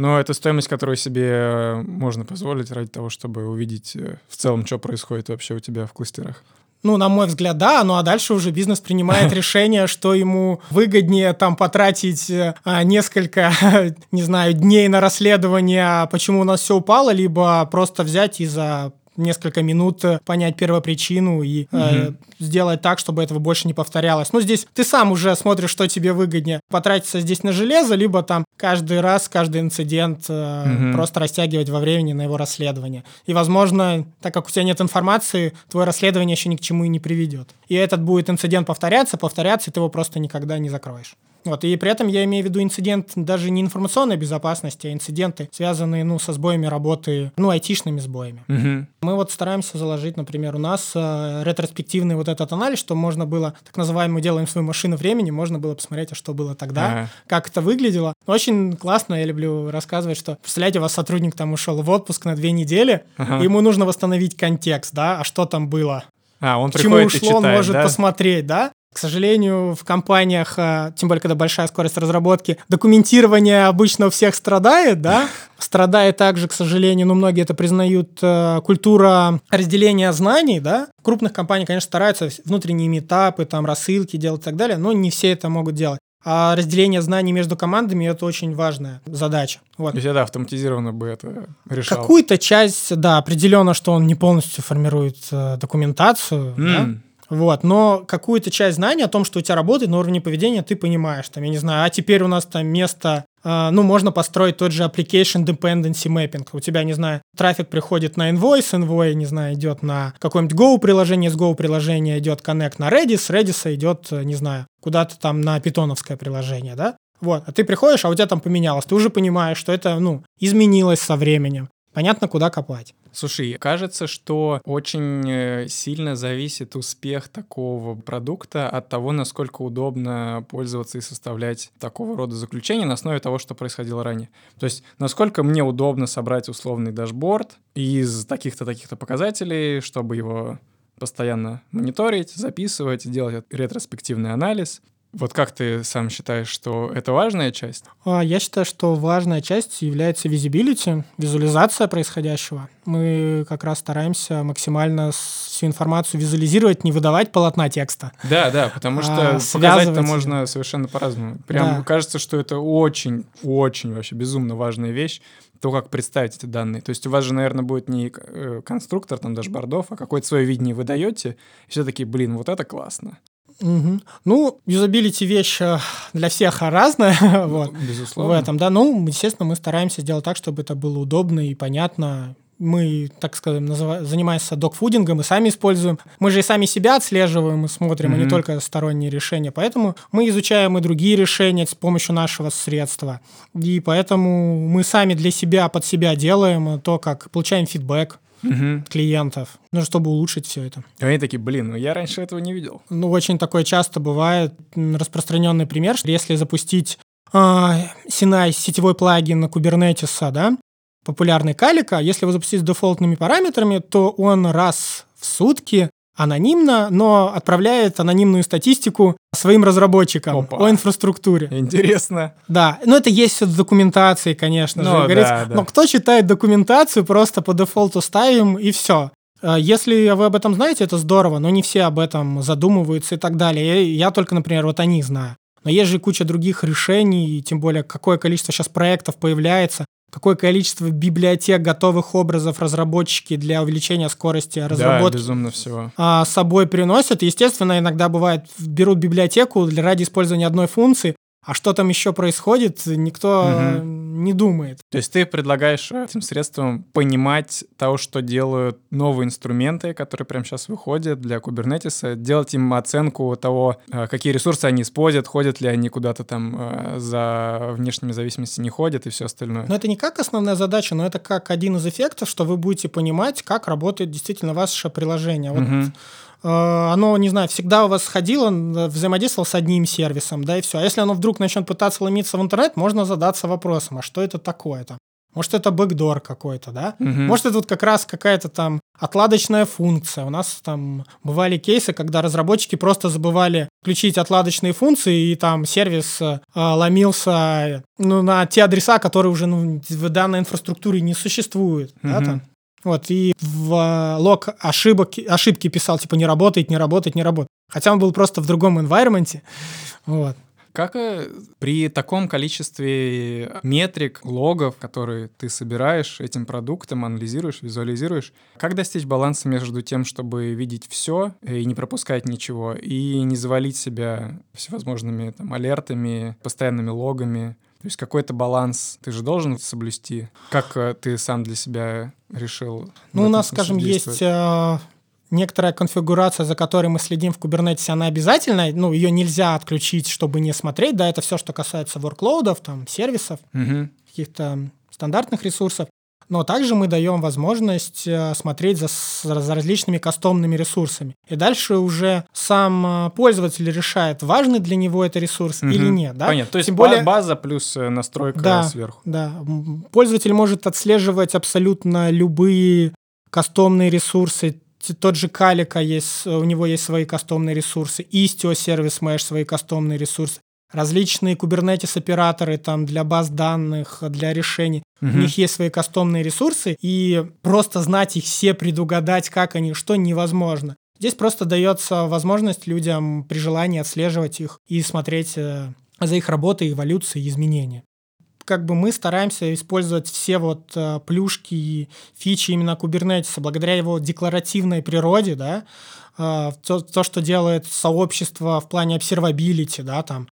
[SPEAKER 1] Но это стоимость, которую себе можно позволить ради того, чтобы увидеть э, в целом, что происходит вообще у тебя в кластерах.
[SPEAKER 2] Ну, на мой взгляд, да. Ну, а дальше уже бизнес принимает решение, что ему выгоднее там потратить а, несколько, не знаю, дней на расследование, почему у нас все упало, либо просто взять и за несколько минут э, понять первопричину и угу. э, сделать так, чтобы этого больше не повторялось. Ну, здесь ты сам уже смотришь, что тебе выгоднее. Потратиться здесь на железо, либо там каждый раз, каждый инцидент э, угу. просто растягивать во времени на его расследование. И, возможно, так как у тебя нет информации, твое расследование еще ни к чему и не приведет. И этот будет инцидент повторяться, повторяться, и ты его просто никогда не закроешь. Вот, и при этом я имею в виду инцидент даже не информационной безопасности, а инциденты, связанные ну, со сбоями работы, ну, айтишными сбоями. Угу. Мы вот стараемся заложить, например, у нас э, ретроспективный вот этот анализ, что можно было, так называемый, делаем свою машину времени, можно было посмотреть, а что было тогда, ага. как это выглядело. Очень классно, я люблю рассказывать, что, представляете, у вас сотрудник там ушел в отпуск на две недели, ага. ему нужно восстановить контекст, да, а что там было.
[SPEAKER 1] А, он
[SPEAKER 2] К чему ушло, читает, он может да? посмотреть, да? К сожалению, в компаниях, а, тем более, когда большая скорость разработки, документирование обычно у всех страдает, да? Страдает также, к сожалению, ну, многие это признают, э, культура разделения знаний, да? В крупных компаниях, конечно, стараются внутренние метапы, там, рассылки делать и так далее, но не все это могут делать. а разделение знаний между командами это очень важная задача. Вот.
[SPEAKER 1] То есть это автоматизированно бы это решало.
[SPEAKER 2] Какую-то часть, да, определенно, что он не полностью формирует э, документацию,
[SPEAKER 1] М,
[SPEAKER 2] да, вот, но какую-то часть знаний о том, что у тебя работает на уровне поведения, ты понимаешь, там, я не знаю, а теперь у нас там место, а, ну, можно построить тот же application dependency mapping. У тебя, не знаю, трафик приходит на invoice, envoy, не знаю, идет на какое-нибудь Go приложение, с Go приложения идет connect на Redis, Redis идет, не знаю, куда-то там на питоновское приложение, да? Вот, а ты приходишь, а у тебя там поменялось. Ты уже понимаешь, что это, ну, изменилось со временем. Понятно, куда копать.
[SPEAKER 1] Слушай, кажется, что очень э, сильно зависит успех такого продукта от того, насколько удобно пользоваться и составлять такого рода заключения на основе того, что происходило ранее. То есть, насколько мне удобно собрать условный дашборд из таких-то, таких-то показателей, чтобы его постоянно мониторить, записывать, делать ретроспективный анализ. Вот как ты сам считаешь, что это важная часть?
[SPEAKER 2] А, Я считаю, что важная часть является visibility, визуализация происходящего. Мы как раз стараемся максимально всю информацию визуализировать, не выдавать полотна текста.
[SPEAKER 1] Да, да, потому что
[SPEAKER 2] А,
[SPEAKER 1] показать-то можно совершенно по-разному. Прям
[SPEAKER 2] Да.
[SPEAKER 1] кажется, что это очень, очень вообще безумно важная вещь, то, как представить эти данные. То есть у вас же, наверное, будет не э, конструктор там дашбордов, а какое-то свое видение вы даете, и все таки блин, вот это классно.
[SPEAKER 2] Мгм. Ну, юзабилити вещь э, для всех разная вот, в
[SPEAKER 1] Безусловно.
[SPEAKER 2] этом, да. Ну, естественно, мы стараемся сделать так, чтобы это было удобно и понятно. Мы, так скажем, называ- занимаемся dogfooding ом и сами используем. Мы же и сами себя отслеживаем и смотрим, а не только сторонние решения. Поэтому мы изучаем и другие решения с помощью нашего средства. И поэтому мы сами для себя, под себя делаем то, как получаем фидбэк От клиентов, ну, чтобы улучшить все это.
[SPEAKER 1] И они такие, блин, ну я раньше этого не видел.
[SPEAKER 2] Ну, очень такое часто бывает. Распространенный пример, что если запустить а, Sinai сетевой плагин на Kubernetes, да, популярный калика, если его запустить с дефолтными параметрами, то он раз в сутки анонимно, но отправляет анонимную статистику своим разработчикам
[SPEAKER 1] Опа.
[SPEAKER 2] о инфраструктуре.
[SPEAKER 1] Интересно.
[SPEAKER 2] Да, ну это есть всё в документации, конечно же.
[SPEAKER 1] Ну,
[SPEAKER 2] говорится.
[SPEAKER 1] да, да.
[SPEAKER 2] Но кто читает документацию, просто по дефолту ставим и все. Если вы об этом знаете, это здорово, но не все об этом задумываются и так далее. Я, я только, например, вот о них знаю. Но есть же куча других решений, и тем более какое количество сейчас проектов появляется, какое количество библиотек готовых образов разработчики для увеличения скорости
[SPEAKER 1] Да,
[SPEAKER 2] разработки
[SPEAKER 1] безумно всего.
[SPEAKER 2] а, с собой приносят. Естественно, иногда бывает, берут библиотеку для ради использования одной функции, а что там еще происходит, никто э, не думает.
[SPEAKER 1] То есть ты предлагаешь этим средством понимать того, что делают новые инструменты, которые прямо сейчас выходят для Kubernetes, делать им оценку того, э, какие ресурсы они используют, ходят ли они куда-то там э, за внешними зависимостями, не ходят и все остальное.
[SPEAKER 2] Но это не как основная задача, но это как один из эффектов, что вы будете понимать, как работает действительно ваше приложение. Вот,
[SPEAKER 1] Мгм.
[SPEAKER 2] Э, оно, не знаю, всегда у вас ходило, э, взаимодействовало с одним сервисом, да, и все. А если оно вдруг начнет пытаться ломиться в интернет, можно задаться вопросом, а что это такое там? Может, это бэкдор какой-то, да?
[SPEAKER 1] Мгм.
[SPEAKER 2] Может, это вот как раз какая-то там отладочная функция. У нас там бывали кейсы, когда разработчики просто забывали включить отладочные функции, и там сервис э, ломился ну, на те адреса, которые уже ну, в данной инфраструктуре не существуют. да,
[SPEAKER 1] Мгм.
[SPEAKER 2] там. Вот, и в э, лог ошибок, ошибки писал, типа, не работает, не работает, не работает. Хотя он был просто в другом environment. Вот.
[SPEAKER 1] Как э, при таком количестве метрик, логов, которые ты собираешь этим продуктом, анализируешь, визуализируешь, как достичь баланса между тем, чтобы видеть все и не пропускать ничего, и не завалить себя всевозможными там, алертами, постоянными логами? То есть какой-то баланс ты же должен соблюсти. Как э, ты сам для себя решил?
[SPEAKER 2] Ну, у нас, скажем, есть э, некоторая конфигурация, за которой мы следим в Kubernetes, она обязательная, ну, ее нельзя отключить, чтобы не смотреть, да, это все, что касается workloadов, там, сервисов,
[SPEAKER 1] Мгм.
[SPEAKER 2] каких-то стандартных ресурсов, но также мы даем возможность э, смотреть за, за различными кастомными ресурсами. И дальше уже сам э, пользователь решает, важный для него это ресурс или
[SPEAKER 1] Мгм.
[SPEAKER 2] нет, да?
[SPEAKER 1] Понятно. То есть
[SPEAKER 2] Тем более-
[SPEAKER 1] база плюс э, настройка
[SPEAKER 2] Да.
[SPEAKER 1] сверху.
[SPEAKER 2] Да, пользователь может отслеживать абсолютно любые кастомные ресурсы. Тот же Калика есть, у него есть свои кастомные ресурсы, Istio сервис Mesh свои кастомные ресурсы, различные Kubernetes операторы там для баз данных, для решений. У
[SPEAKER 1] Мгм.
[SPEAKER 2] них есть свои кастомные ресурсы, и просто знать их все, предугадать, как они, что невозможно. Здесь просто дается возможность людям при желании отслеживать их и смотреть, э, за их работой, эволюцией изменения. Как бы мы стараемся использовать все вот э, плюшки и фичи именно Kubernetes благодаря его декларативной природе, да, э, то, то, что делает сообщество в плане observability, да, там,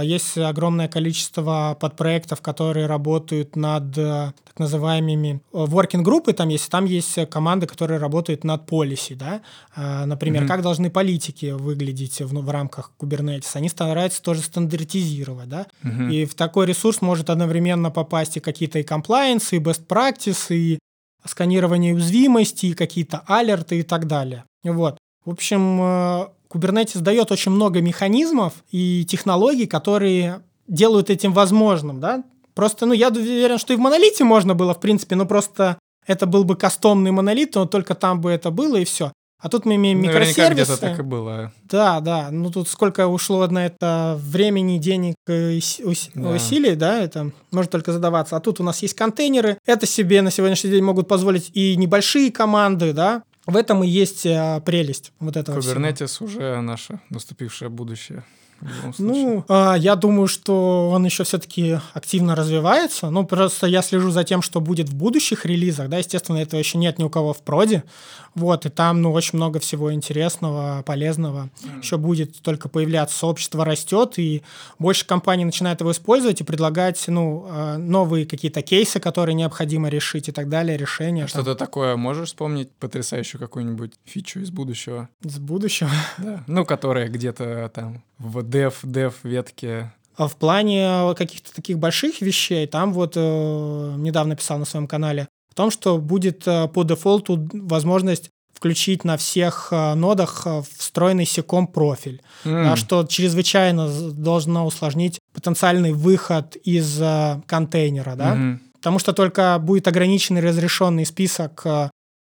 [SPEAKER 2] есть огромное количество подпроектов, которые работают над э, так называемыми э, working группы, там есть, там есть команды, которые работают над policy, да, а, например, mm-hmm. как должны политики выглядеть в, в рамках Kubernetes. Они стараются тоже стандартизировать, да, mm-hmm. и в такой ресурс может одновременно попасть и какие-то и compliance, и best practice, и сканирование уязвимости, и какие-то алерты и так далее. Вот. В общем, э, Kubernetes дает очень много механизмов и технологий, которые делают этим возможным, да. Просто, ну, я уверен, что и в монолите можно было, в принципе, но просто это был бы кастомный монолит, но только там бы это было, и все. А тут мы имеем Наверняка микросервисы.
[SPEAKER 1] где-то так и было.
[SPEAKER 2] Да, да. Ну тут сколько ушло на это времени, денег, усилий, да. да, это может только задаваться. А тут у нас есть контейнеры. Это себе на сегодняшний день могут позволить и небольшие команды, да, в этом и есть а, прелесть вот этого
[SPEAKER 1] Kubernetes
[SPEAKER 2] всего.
[SPEAKER 1] уже наше наступившее будущее.
[SPEAKER 2] Ну, а, я думаю, что он еще все-таки активно развивается. Ну, просто я слежу за тем, что будет в будущих релизах. Да, естественно, этого еще нет ни у кого в проде. Вот, и там, ну, очень много всего интересного, полезного. Mm. Еще будет только появляться, сообщество растет, и больше компаний начинает его использовать и предлагать, ну, а, новые какие-то кейсы, которые необходимо решить и так далее, решения.
[SPEAKER 1] Что-то такое можешь вспомнить, потрясающую какую-нибудь фичу из будущего?
[SPEAKER 2] Из будущего?
[SPEAKER 1] Да. Ну, которая где-то там в dev, dev ветке
[SPEAKER 2] а в плане каких-то таких больших вещей, там вот э, недавно писал на своем канале, в том, что будет э, по дефолту возможность включить на всех э, нодах э, встроенный секом профиль, mm. да, что чрезвычайно должно усложнить потенциальный выход из контейнера, да, mm-hmm. потому что только будет ограниченный разрешенный список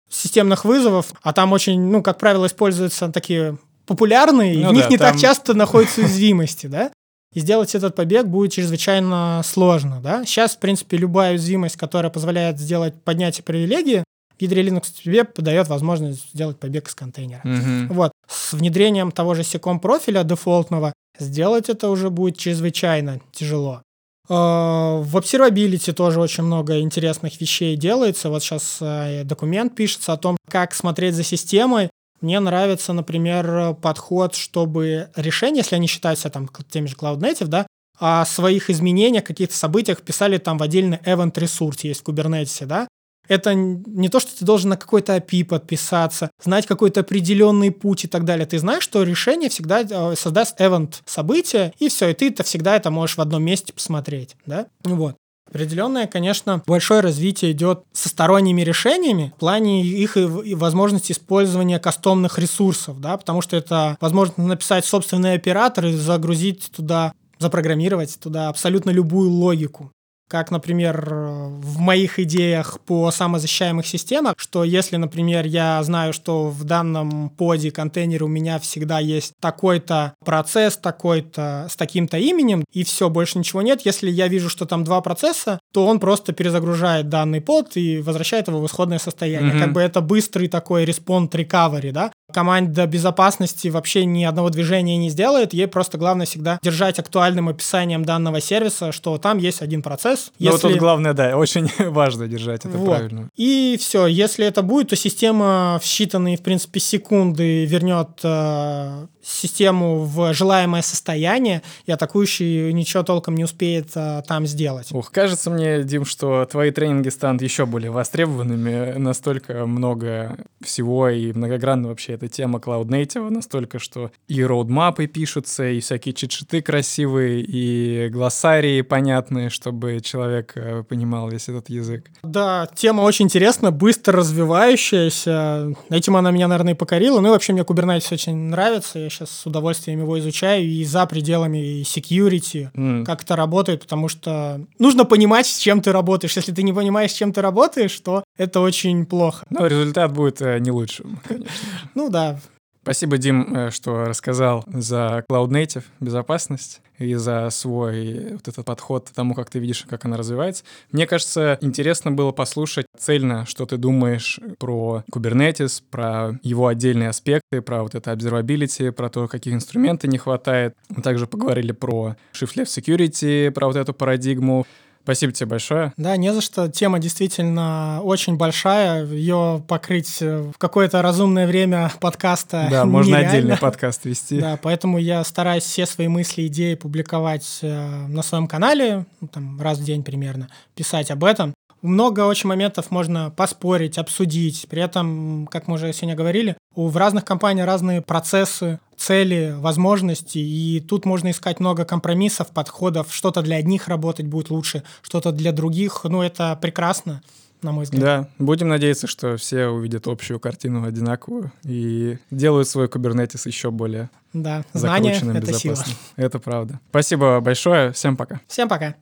[SPEAKER 2] системных вызовов, а там очень, ну, как правило, используются такие популярные, ну, и в да, них не там... так часто находятся уязвимости, да? И сделать этот побег будет чрезвычайно сложно, да? Сейчас, в принципе, любая уязвимость, которая позволяет сделать поднятие привилегии, в ядре Linux тебе подает возможность сделать побег из контейнера.
[SPEAKER 1] Mm-hmm.
[SPEAKER 2] Вот. С внедрением того же секом профиля дефолтного сделать это уже будет чрезвычайно тяжело. А, в observability тоже очень много интересных вещей делается. Вот сейчас э, документ пишется о том, как смотреть за системой, мне нравится, например, подход, чтобы решения, если они считаются там теми же Cloud Native, да, о своих изменениях, каких-то событиях писали там в отдельный event ресурс есть в Kubernetes, да. Это не то, что ты должен на какой-то API подписаться, знать какой-то определенный путь и так далее. Ты знаешь, что решение всегда э, создаст event события, и все, и ты это всегда это можешь в одном месте посмотреть, да. Вот. Определенное, конечно, большое развитие идет со сторонними решениями в плане их и возможности использования кастомных ресурсов, да, потому что это возможность написать собственные операторы, загрузить туда запрограммировать туда абсолютно любую логику как, например, в моих идеях по самозащищаемых системах, что если, например, я знаю, что в данном поде контейнере у меня всегда есть такой-то процесс, такой-то с таким-то именем, и все, больше ничего нет. Если я вижу, что там два процесса, то он просто перезагружает данный под и возвращает его в исходное состояние. Mm-hmm. Как бы это быстрый такой респонд recovery, да? Команда безопасности вообще ни одного движения не сделает, ей просто главное всегда держать актуальным описанием данного сервиса, что там есть один процесс.
[SPEAKER 1] Ну, если... тут главное, да, очень важно держать это вот. правильно.
[SPEAKER 2] И все, если это будет, то система в считанные, в принципе, секунды вернет э, систему в желаемое состояние, и атакующий ничего толком не успеет а, там сделать.
[SPEAKER 1] Ух, кажется мне, Дим, что твои тренинги станут еще более востребованными. Настолько много всего и многогранна вообще эта тема Cloud Native, настолько, что и роудмапы пишутся, и всякие чит-шиты красивые, и глоссарии понятные, чтобы человек э, понимал весь этот язык.
[SPEAKER 2] Да, тема очень интересная, быстро развивающаяся. Этим она меня, наверное, и покорила. Ну и вообще мне Kubernetes очень нравится. Я сейчас с удовольствием его изучаю и за пределами security, mm. как это работает, потому что нужно понимать, с чем ты работаешь. Если ты не понимаешь, с чем ты работаешь, то это очень плохо.
[SPEAKER 1] Но результат будет э, не лучшим, конечно.
[SPEAKER 2] Ну да,
[SPEAKER 1] Спасибо, Дим, э, что рассказал за Cloud Native безопасность и за свой вот этот подход к тому, как ты видишь, как она развивается. Мне кажется, интересно было послушать цельно, что ты думаешь про Kubernetes, про его отдельные аспекты, про вот это observability, про то, каких инструментов не хватает. Мы также поговорили про Shift Left Security, про вот эту парадигму. Спасибо тебе большое.
[SPEAKER 2] Да, не за что. Тема действительно очень большая. Ее покрыть в какое-то разумное время подкаста
[SPEAKER 1] Да, можно отдельный подкаст вести.
[SPEAKER 2] Да, поэтому я стараюсь все свои мысли, идеи публиковать э, на своем канале, ну, там, раз в день примерно, писать об этом много очень моментов можно поспорить, обсудить. При этом, как мы уже сегодня говорили, у, в разных компаниях разные процессы, цели, возможности, и тут можно искать много компромиссов, подходов. Что-то для одних работать будет лучше, что-то для других. Ну, это прекрасно на мой взгляд.
[SPEAKER 1] Да, будем надеяться, что все увидят общую картину одинаковую и делают свой Kubernetes еще более
[SPEAKER 2] да, знание — это
[SPEAKER 1] безопасным. Сила. Это правда. Спасибо большое, всем пока.
[SPEAKER 2] Всем пока.